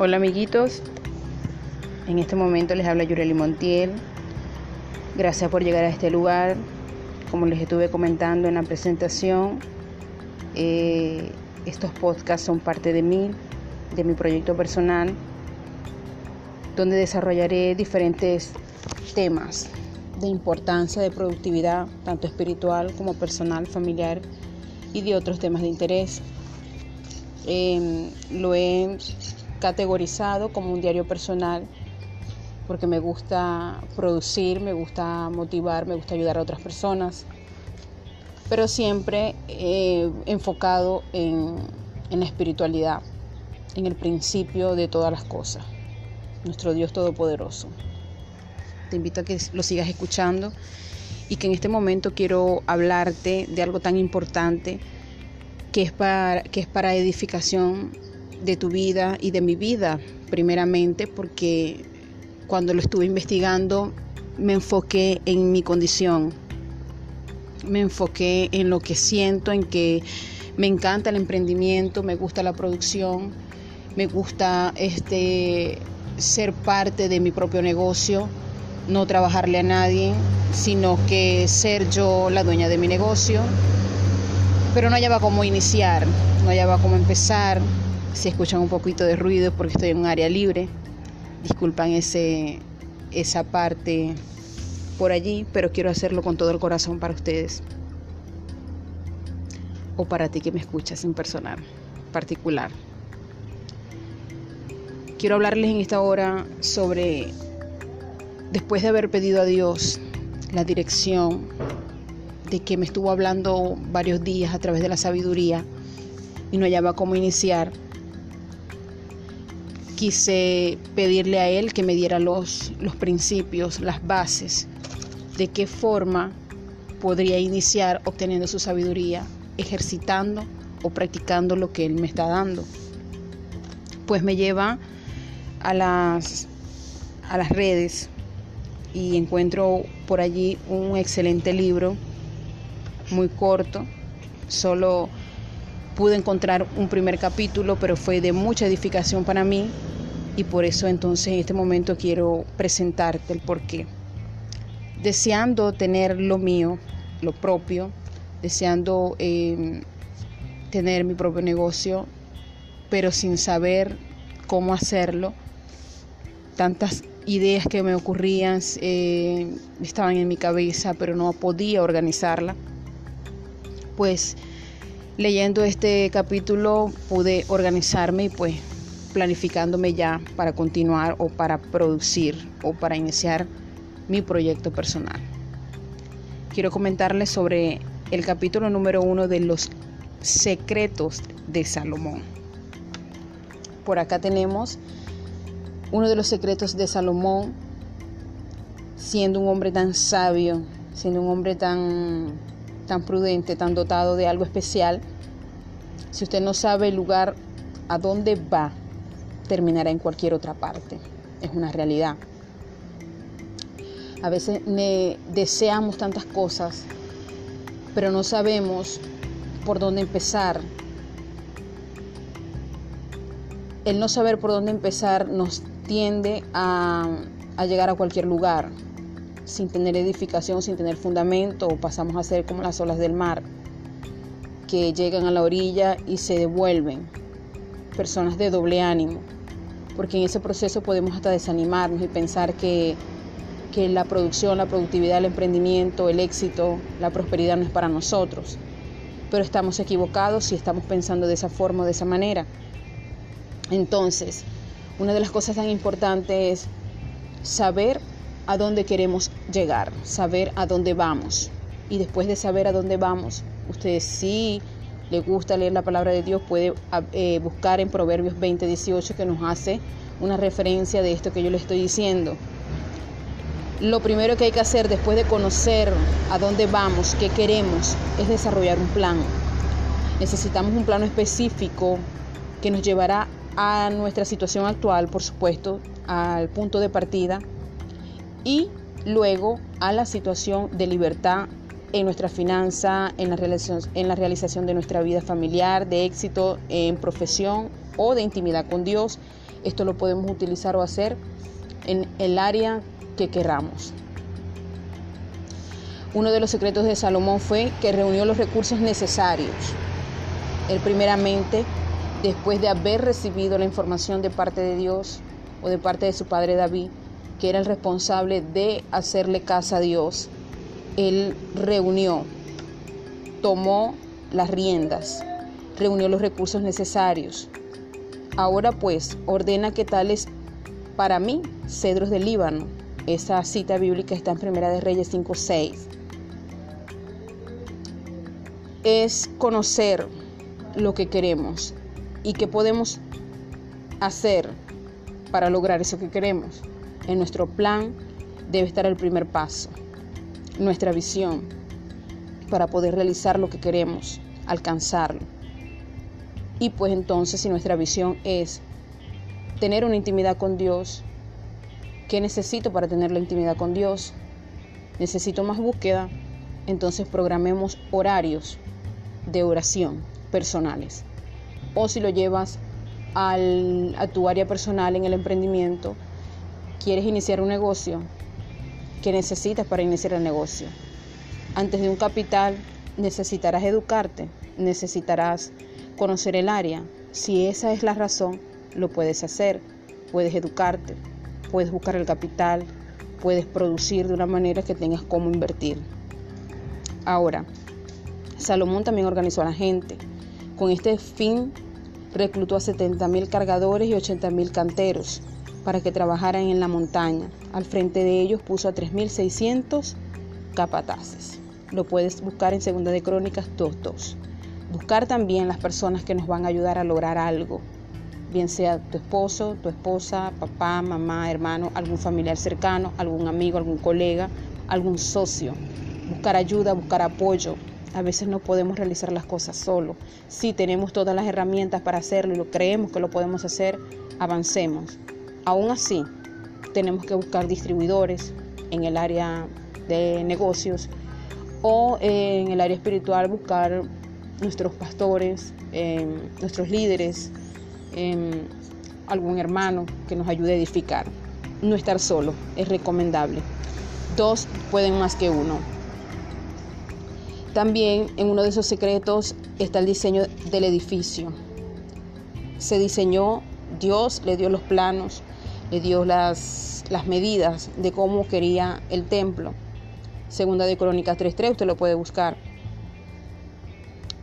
Hola amiguitos, en este momento les habla Yureli Montiel. Gracias por llegar a este lugar. Como les estuve comentando en la presentación, eh, estos podcasts son parte de mí, de mi proyecto personal, donde desarrollaré diferentes temas de importancia, de productividad, tanto espiritual como personal, familiar y de otros temas de interés. Em, lo he categorizado como un diario personal porque me gusta producir, me gusta motivar, me gusta ayudar a otras personas, pero siempre eh, enfocado en, en la espiritualidad, en el principio de todas las cosas, nuestro Dios Todopoderoso. Te invito a que lo sigas escuchando y que en este momento quiero hablarte de algo tan importante que es para, que es para edificación de tu vida y de mi vida, primeramente, porque cuando lo estuve investigando me enfoqué en mi condición, me enfoqué en lo que siento, en que me encanta el emprendimiento, me gusta la producción, me gusta este ser parte de mi propio negocio, no trabajarle a nadie, sino que ser yo la dueña de mi negocio. Pero no hallaba cómo iniciar, no hallaba cómo empezar, si escuchan un poquito de ruido porque estoy en un área libre, disculpan ese, esa parte por allí, pero quiero hacerlo con todo el corazón para ustedes. O para ti que me escuchas en personal, particular. Quiero hablarles en esta hora sobre, después de haber pedido a Dios la dirección, de que me estuvo hablando varios días a través de la sabiduría y no hallaba cómo iniciar, quise pedirle a él que me diera los, los principios, las bases, de qué forma podría iniciar obteniendo su sabiduría, ejercitando o practicando lo que él me está dando. Pues me lleva a las, a las redes y encuentro por allí un excelente libro, muy corto, solo pude encontrar un primer capítulo, pero fue de mucha edificación para mí y por eso entonces en este momento quiero presentarte el porqué. Deseando tener lo mío, lo propio, deseando em, tener mi propio negocio, pero sin saber cómo hacerlo. Tantas ideas que me ocurrían eh, estaban en mi cabeza, pero no podía organizarla. Pues leyendo este capítulo pude organizarme y pues planificándome ya para continuar o para producir o para iniciar mi proyecto personal. Quiero comentarles sobre el capítulo número uno de los secretos de Salomón. Por acá tenemos uno de los secretos de Salomón, siendo un hombre tan sabio, siendo un hombre tan, tan prudente, tan dotado de algo especial. Si usted no sabe el lugar a dónde va, terminará en cualquier otra parte. Es una realidad. A veces deseamos tantas cosas, pero no sabemos por dónde empezar. El no saber por dónde empezar nos tiende a, a llegar a cualquier lugar sin tener edificación, sin tener fundamento, o pasamos a ser como las olas del mar, que llegan a la orilla y se devuelven. Personas de doble ánimo porque en ese proceso podemos hasta desanimarnos y pensar que, que la producción, la productividad, el emprendimiento, el éxito, la prosperidad no es para nosotros. Pero estamos equivocados si estamos pensando de esa forma o de esa manera. Entonces, una de las cosas tan importantes es saber a dónde queremos llegar, saber a dónde vamos. Y después de saber a dónde vamos, ustedes sí le gusta leer la palabra de Dios, puede eh, buscar en Proverbios 20, 18 que nos hace una referencia de esto que yo le estoy diciendo. Lo primero que hay que hacer después de conocer a dónde vamos, qué queremos, es desarrollar un plan. Necesitamos un plano específico que nos llevará a nuestra situación actual, por supuesto, al punto de partida y luego a la situación de libertad en nuestra finanza, en la, realización, en la realización de nuestra vida familiar, de éxito en profesión o de intimidad con Dios. Esto lo podemos utilizar o hacer en el área que queramos. Uno de los secretos de Salomón fue que reunió los recursos necesarios. Él primeramente, después de haber recibido la información de parte de Dios o de parte de su padre David, que era el responsable de hacerle casa a Dios, él reunió, tomó las riendas, reunió los recursos necesarios. Ahora pues ordena que tales para mí cedros del Líbano. Esa cita bíblica está en Primera de Reyes 5:6. Es conocer lo que queremos y qué podemos hacer para lograr eso que queremos. En nuestro plan debe estar el primer paso, nuestra visión, para poder realizar lo que queremos, alcanzarlo. Y pues entonces si nuestra visión es tener una intimidad con Dios, ¿qué necesito para tener la intimidad con Dios? Necesito más búsqueda, entonces programemos horarios de oración personales. O si lo llevas a tu área personal en el emprendimiento, quieres iniciar un negocio, ¿qué necesitas para iniciar el negocio? Antes de un capital necesitarás educarte, necesitarás conocer el área. Si esa es la razón, lo puedes hacer. Puedes educarte, puedes buscar el capital, puedes producir de una manera que tengas cómo invertir. Ahora, Salomón también organizó a la gente. Con este fin, reclutó a 70.000 cargadores y 80.000 canteros para que trabajaran en la montaña. Al frente de ellos puso a 3.600 capataces. Lo puedes buscar en Segunda de Crónicas 2.2. Buscar también las personas que nos van a ayudar a lograr algo, bien sea tu esposo, tu esposa, papá, mamá, hermano, algún familiar cercano, algún amigo, algún colega, algún socio. Buscar ayuda, buscar apoyo. A veces no podemos realizar las cosas solo. Si tenemos todas las herramientas para hacerlo y lo creemos que lo podemos hacer, avancemos. Aún así, tenemos que buscar distribuidores en el área de negocios o en el área espiritual buscar nuestros pastores, eh, nuestros líderes, algún hermano que nos ayude a edificar. No estar solo es recomendable. Dos pueden más que uno. También en uno de esos secretos está el diseño del edificio. Se diseñó, Dios le dio los planos, le dio las, las medidas de cómo quería el templo. Segunda de Crónicas 3.3, usted lo puede buscar.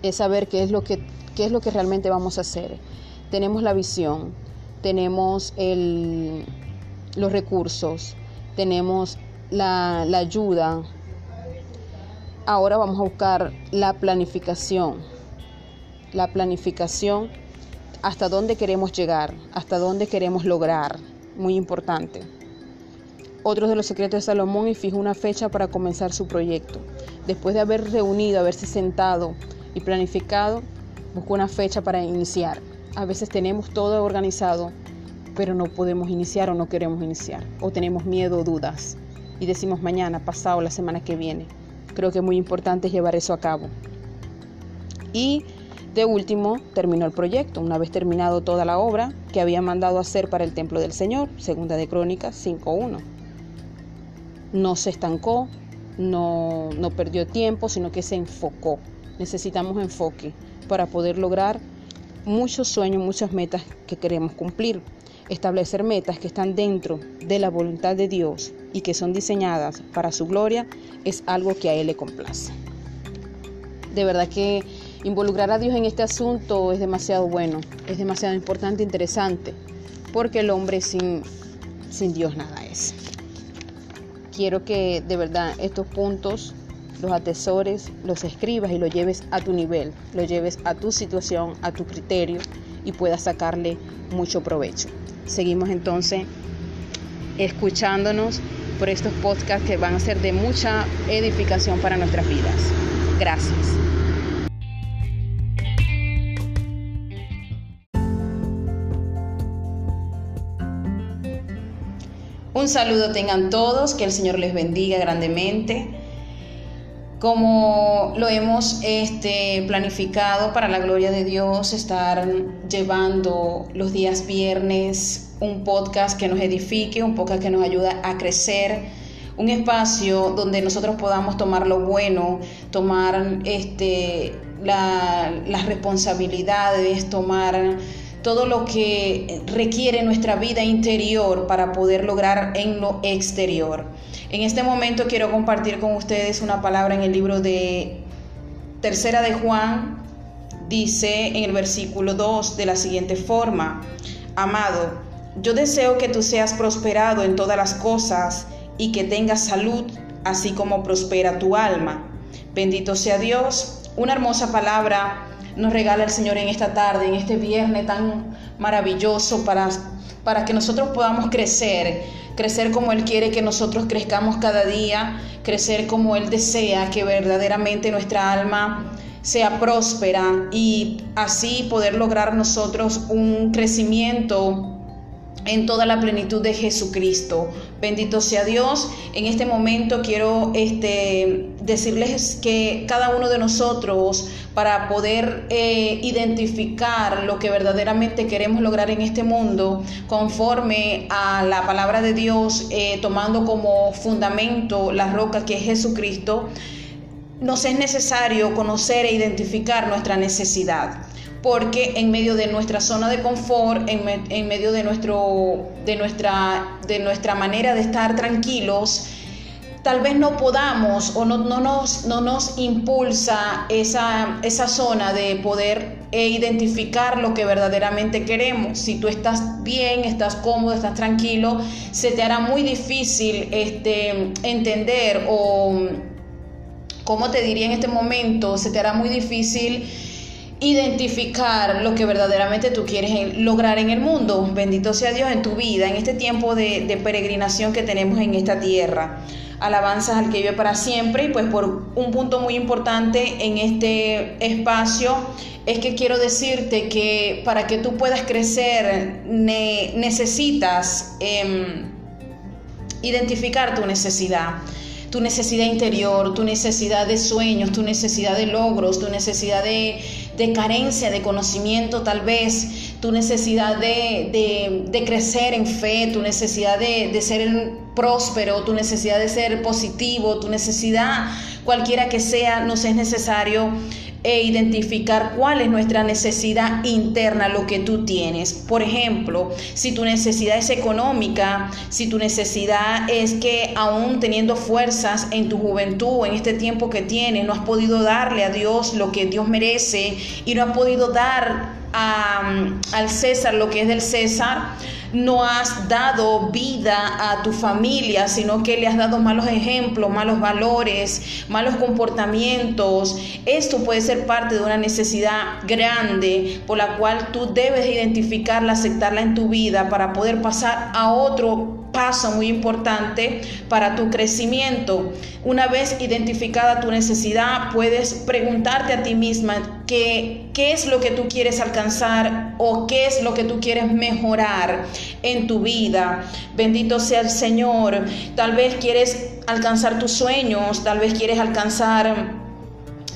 Es saber qué es lo que, qué es lo que realmente vamos a hacer tenemos la visión, tenemos los recursos, tenemos la, la ayuda. Ahora vamos a buscar la planificación. La planificación, hasta dónde queremos llegar, hasta dónde queremos lograr. Muy importante. Otro de los secretos de Salomón y fijó una fecha para comenzar su proyecto. Después de haber reunido, haberse sentado y planificado, buscó una fecha para iniciar. A veces tenemos todo organizado, pero no podemos iniciar o no queremos iniciar, o tenemos miedo o dudas, y decimos mañana, pasado, la semana que viene. Creo que es muy importante llevar eso a cabo. Y de último, terminó el proyecto, una vez terminado toda la obra que había mandado hacer para el templo del Señor, segunda de Crónicas 5.1. No se estancó, no, no perdió tiempo, sino que se enfocó. Necesitamos enfoque para poder lograr muchos sueños, muchas metas que queremos cumplir. Establecer metas que están dentro de la voluntad de Dios y que son diseñadas para su gloria es algo que a Él le complace. De verdad que involucrar a Dios en este asunto es demasiado bueno, es demasiado importante interesante, porque el hombre sin, sin Dios nada es. Quiero que de verdad estos puntos los atesores, los escribas y los lleves a tu nivel, lo lleves a tu situación, a tu criterio y puedas sacarle mucho provecho. Seguimos entonces escuchándonos por estos podcasts que van a ser de mucha edificación para nuestras vidas. Gracias. Un saludo tengan todos, que el Señor les bendiga grandemente. como lo hemos este, planificado para la gloria de Dios, estar llevando los días viernes un podcast que nos edifique, un podcast que nos ayuda a crecer, un espacio donde nosotros podamos tomar lo bueno, tomar este, las responsabilidades, tomar todo lo que requiere nuestra vida interior para poder lograr en lo exterior. En este momento quiero compartir con ustedes una palabra en el libro de Tercera de Juan. Dice en el versículo 2 de la siguiente forma, Amado, yo deseo que tú seas prosperado en todas las cosas y que tengas salud, así como prospera tu alma. Bendito sea Dios. Una hermosa palabra nos regala el Señor en esta tarde, en este viernes tan maravilloso para, para que nosotros podamos crecer, crecer como Él quiere que nosotros crezcamos cada día, crecer como Él desea que verdaderamente nuestra alma sea próspera y así poder lograr nosotros un crecimiento en toda la plenitud de Jesucristo. Bendito sea Dios. En este momento quiero este, decirles que cada uno de nosotros, para poder eh, identificar lo que verdaderamente queremos lograr en este mundo, conforme a la palabra de Dios, eh, tomando como fundamento la roca que es Jesucristo, nos es necesario conocer e identificar nuestra necesidad porque en medio de nuestra zona de confort, en, medio de, nuestro, de, nuestra, de nuestra manera de estar tranquilos, tal vez no podamos o no, no, nos, no nos impulsa esa, esa zona de poder e identificar lo que verdaderamente queremos. Si tú estás bien, estás cómodo, estás tranquilo, se te hará muy difícil este, entender o, como te diría en este momento, se te hará muy difícil identificar lo que verdaderamente tú quieres lograr en el mundo. Bendito sea Dios en tu vida, en este tiempo de, peregrinación que tenemos en esta tierra. Alabanzas al que vive para siempre y pues por un punto muy importante en este espacio es que quiero decirte que para que tú puedas crecer necesitas em, identificar tu necesidad tu necesidad interior, tu necesidad de sueños, tu necesidad de logros, tu necesidad de, carencia de conocimiento tal vez, tu necesidad de, crecer en fe, tu necesidad de, de ser próspero, tu necesidad de ser positivo, tu necesidad cualquiera que sea, nos es necesario e identificar cuál es nuestra necesidad interna, lo que tú tienes. Por ejemplo, si tu necesidad es económica, si tu necesidad es que aún teniendo fuerzas en tu juventud, en este tiempo que tienes, no has podido darle a Dios lo que Dios merece y no has podido dar al César lo que es del César, no has dado vida a tu familia, sino que le has dado malos ejemplos, malos valores, malos comportamientos. Esto puede ser parte de una necesidad grande por la cual tú debes identificarla, aceptarla en tu vida para poder pasar a otro paso muy importante para tu crecimiento. Una vez identificada tu necesidad, puedes preguntarte a ti misma qué, qué es lo que tú quieres alcanzar o qué es lo que tú quieres mejorar en tu vida. Bendito sea el Señor. Tal vez quieres alcanzar tus sueños, tal vez quieres alcanzar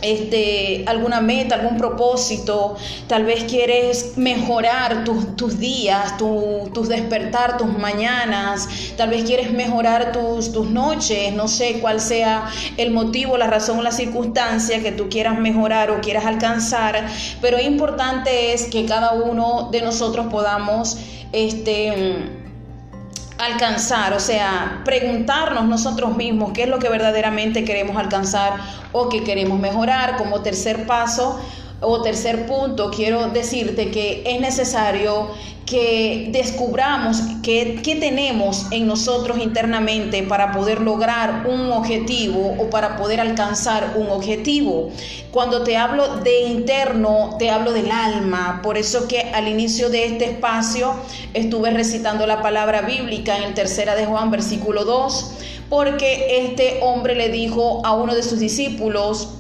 este, alguna meta, algún propósito, tal vez quieres mejorar tus, días, tus despertar, tus mañanas, tal vez quieres mejorar tus, tus noches, no sé cuál sea el motivo, la razón o la circunstancia que tú quieras mejorar o quieras alcanzar, pero importante es que cada uno de nosotros podamos este, alcanzar, o sea, preguntarnos nosotros mismos qué es lo que verdaderamente queremos alcanzar o que queremos mejorar como tercer paso o tercer punto, quiero decirte que es necesario que descubramos qué, tenemos en nosotros internamente para poder lograr un objetivo o para poder alcanzar un objetivo. Cuando te hablo de interno, te hablo del alma. Por eso que al inicio de este espacio estuve recitando la palabra bíblica en el tercera de Juan, versículo 2, porque este hombre le dijo a uno de sus discípulos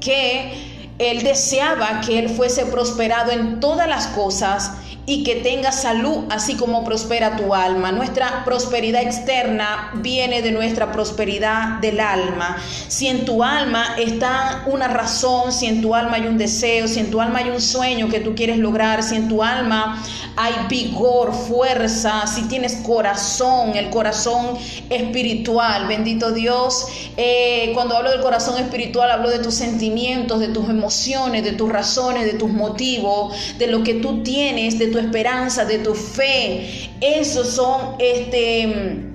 que él deseaba que él fuese prosperado en todas las cosas y que tengas salud, así como prospera tu alma. Nuestra prosperidad externa viene de nuestra prosperidad del alma. Si en tu alma está una razón, si en tu alma hay un deseo, si en tu alma hay un sueño que tú quieres lograr, si en tu alma hay vigor, fuerza, si tienes corazón, el corazón espiritual, bendito Dios. Eh, cuando hablo del corazón espiritual, hablo de tus sentimientos, de tus emociones, de tus razones, de tus motivos, de lo que tú tienes, de tu esperanza, de tu fe. Esos son este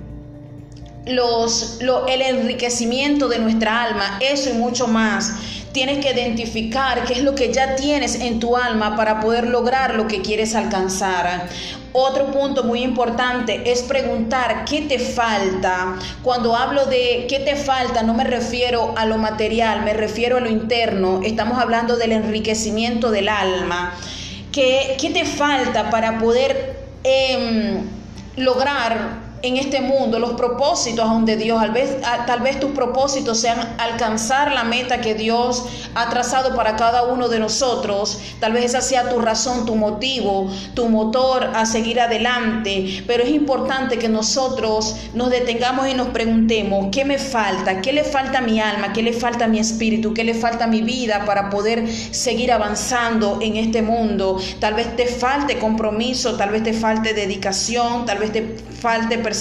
los, el enriquecimiento de nuestra alma, eso y mucho más. Tienes que identificar qué es lo que ya tienes en tu alma para poder lograr lo que quieres alcanzar. Otro punto muy importante es preguntar qué te falta. Cuando hablo de qué te falta, no me refiero a lo material, me refiero a lo interno. Estamos hablando del enriquecimiento del alma. ¿Qué, qué te falta para poder em, lograr en este mundo, los propósitos donde Dios, tal vez, tal vez tus propósitos sean alcanzar la meta que Dios ha trazado para cada uno de nosotros, tal vez esa sea tu razón, tu motivo, tu motor a seguir adelante, pero es importante que nosotros nos detengamos y nos preguntemos, ¿qué me falta? ¿Qué le falta a mi alma? ¿Qué le falta a mi espíritu? ¿Qué le falta a mi vida para poder seguir avanzando en este mundo? Tal vez te falte compromiso, tal vez te falte dedicación, tal vez te falte perseverancia,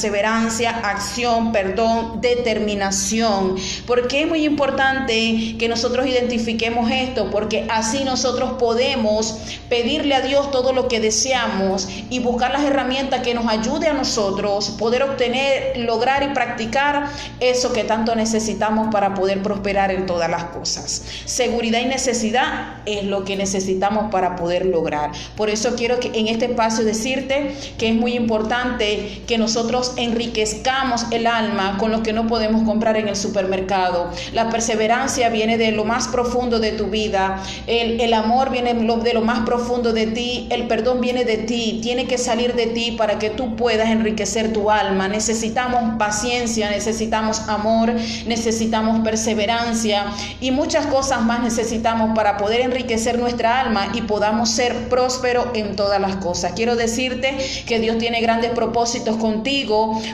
acción, perdón, determinación. Porque es muy importante que nosotros identifiquemos esto, porque así nosotros podemos pedirle a Dios todo lo que deseamos y buscar las herramientas que nos ayude a nosotros poder obtener, lograr y practicar eso que tanto necesitamos para poder prosperar en todas las cosas. Seguridad y necesidad es lo que necesitamos para poder lograr. Por eso quiero que en este espacio decirte que es muy importante que nosotros enriquezcamos el alma con lo que no podemos comprar en el supermercado. La perseverancia viene de lo más profundo de tu vida. El, el amor viene de lo más profundo de ti. El perdón viene de ti. Tiene que salir de ti para que tú puedas enriquecer tu alma. Necesitamos paciencia, necesitamos amor, necesitamos perseverancia y muchas cosas más necesitamos para poder enriquecer nuestra alma y podamos ser prósperos en todas las cosas. Quiero decirte que Dios tiene grandes propósitos contigo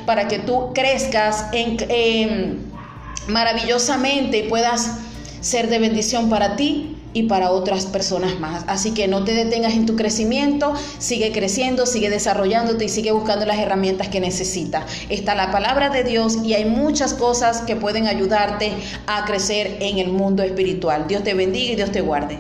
para que tú crezcas en, maravillosamente y puedas ser de bendición para ti y para otras personas más. Así que no te detengas en tu crecimiento, sigue creciendo, sigue desarrollándote y sigue buscando las herramientas que necesitas. Está la palabra de Dios y hay muchas cosas que pueden ayudarte a crecer en el mundo espiritual. Dios te bendiga y Dios te guarde.